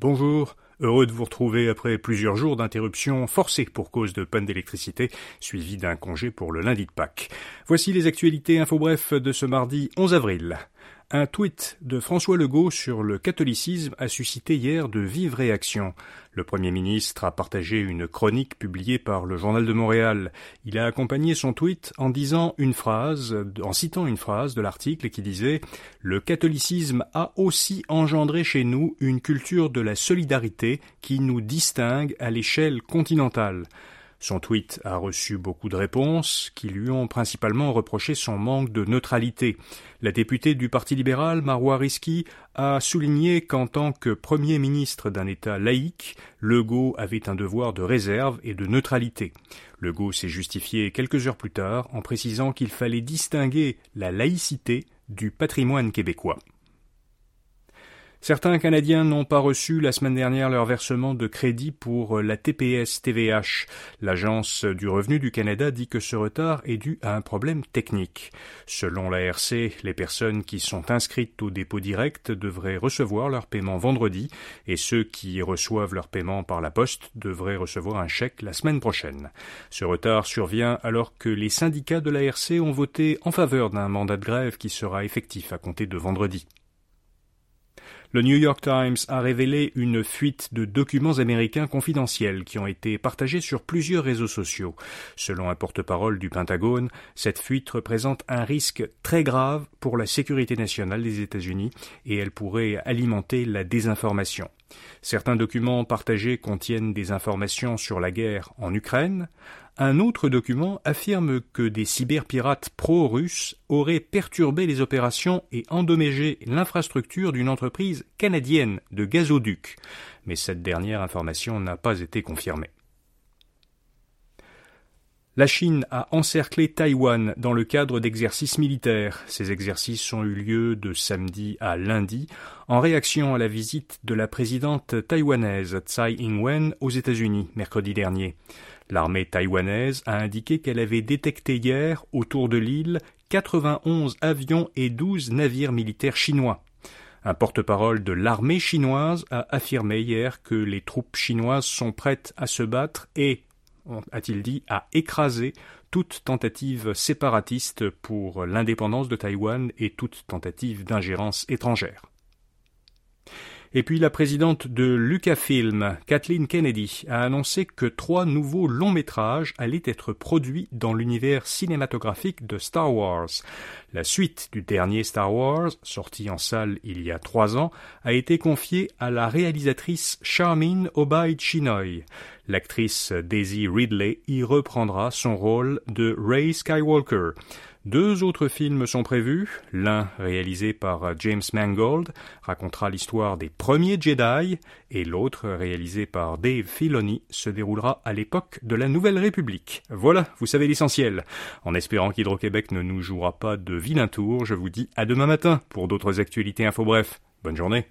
Bonjour, heureux de vous retrouver après plusieurs jours d'interruption forcée pour cause de panne d'électricité, suivi d'un congé pour le lundi de Pâques. Voici les actualités info bref de ce mardi 11 avril. Un tweet de François Legault sur le catholicisme a suscité hier de vives réactions. Le Premier ministre a partagé une chronique publiée par le Journal de Montréal. Il a accompagné son tweet en disant une phrase, en citant une phrase de l'article qui disait Le catholicisme a aussi engendré chez nous une culture de la solidarité qui nous distingue à l'échelle continentale. Son tweet a reçu beaucoup de réponses qui lui ont principalement reproché son manque de neutralité. La députée du Parti libéral, Marois Risky, a souligné qu'en tant que Premier ministre d'un État laïque, Legault avait un devoir de réserve et de neutralité. Legault s'est justifié quelques heures plus tard en précisant qu'il fallait distinguer la laïcité du patrimoine québécois. Certains Canadiens n'ont pas reçu la semaine dernière leur versement de crédit pour la TPS TVH. L'Agence du revenu du Canada dit que ce retard est dû à un problème technique. Selon l'ARC, les personnes qui sont inscrites au dépôt direct devraient recevoir leur paiement vendredi et ceux qui reçoivent leur paiement par la poste devraient recevoir un chèque la semaine prochaine. Ce retard survient alors que les syndicats de l'ARC ont voté en faveur d'un mandat de grève qui sera effectif à compter de vendredi. Le New York Times a révélé une fuite de documents américains confidentiels qui ont été partagés sur plusieurs réseaux sociaux. Selon un porte-parole du Pentagone, cette fuite représente un risque très grave pour la sécurité nationale des États-Unis et elle pourrait alimenter la désinformation. Certains documents partagés contiennent des informations sur la guerre en Ukraine. Un autre document affirme que des cyberpirates pro-russes auraient perturbé les opérations et endommagé l'infrastructure d'une entreprise canadienne de gazoduc. Mais cette dernière information n'a pas été confirmée. La Chine a encerclé Taïwan dans le cadre d'exercices militaires. Ces exercices ont eu lieu de samedi à lundi en réaction à la visite de la présidente taïwanaise Tsai Ing-wen aux États-Unis mercredi dernier. L'armée taïwanaise a indiqué qu'elle avait détecté hier autour de l'île 91 avions et 12 navires militaires chinois. Un porte-parole de l'armée chinoise a affirmé hier que les troupes chinoises sont prêtes à se battre et a-t-il dit, à écraser toute tentative séparatiste pour l'indépendance de Taïwan et toute tentative d'ingérence étrangère. Et puis la présidente de Lucasfilm, Kathleen Kennedy, a annoncé que trois nouveaux longs métrages allaient être produits dans l'univers cinématographique de Star Wars. La suite du dernier Star Wars, sorti en salle il y a trois ans, a été confiée à la réalisatrice Charmin Obaid Chinoy. L'actrice Daisy Ridley y reprendra son rôle de Ray Skywalker. Deux autres films sont prévus. L'un, réalisé par James Mangold, racontera l'histoire des premiers Jedi, et l'autre, réalisé par Dave Filoni, se déroulera à l'époque de la Nouvelle République. Voilà, vous savez l'essentiel. En espérant qu'Hydro-Québec ne nous jouera pas de vilain tour, je vous dis à demain matin pour d'autres actualités info bref. Bonne journée.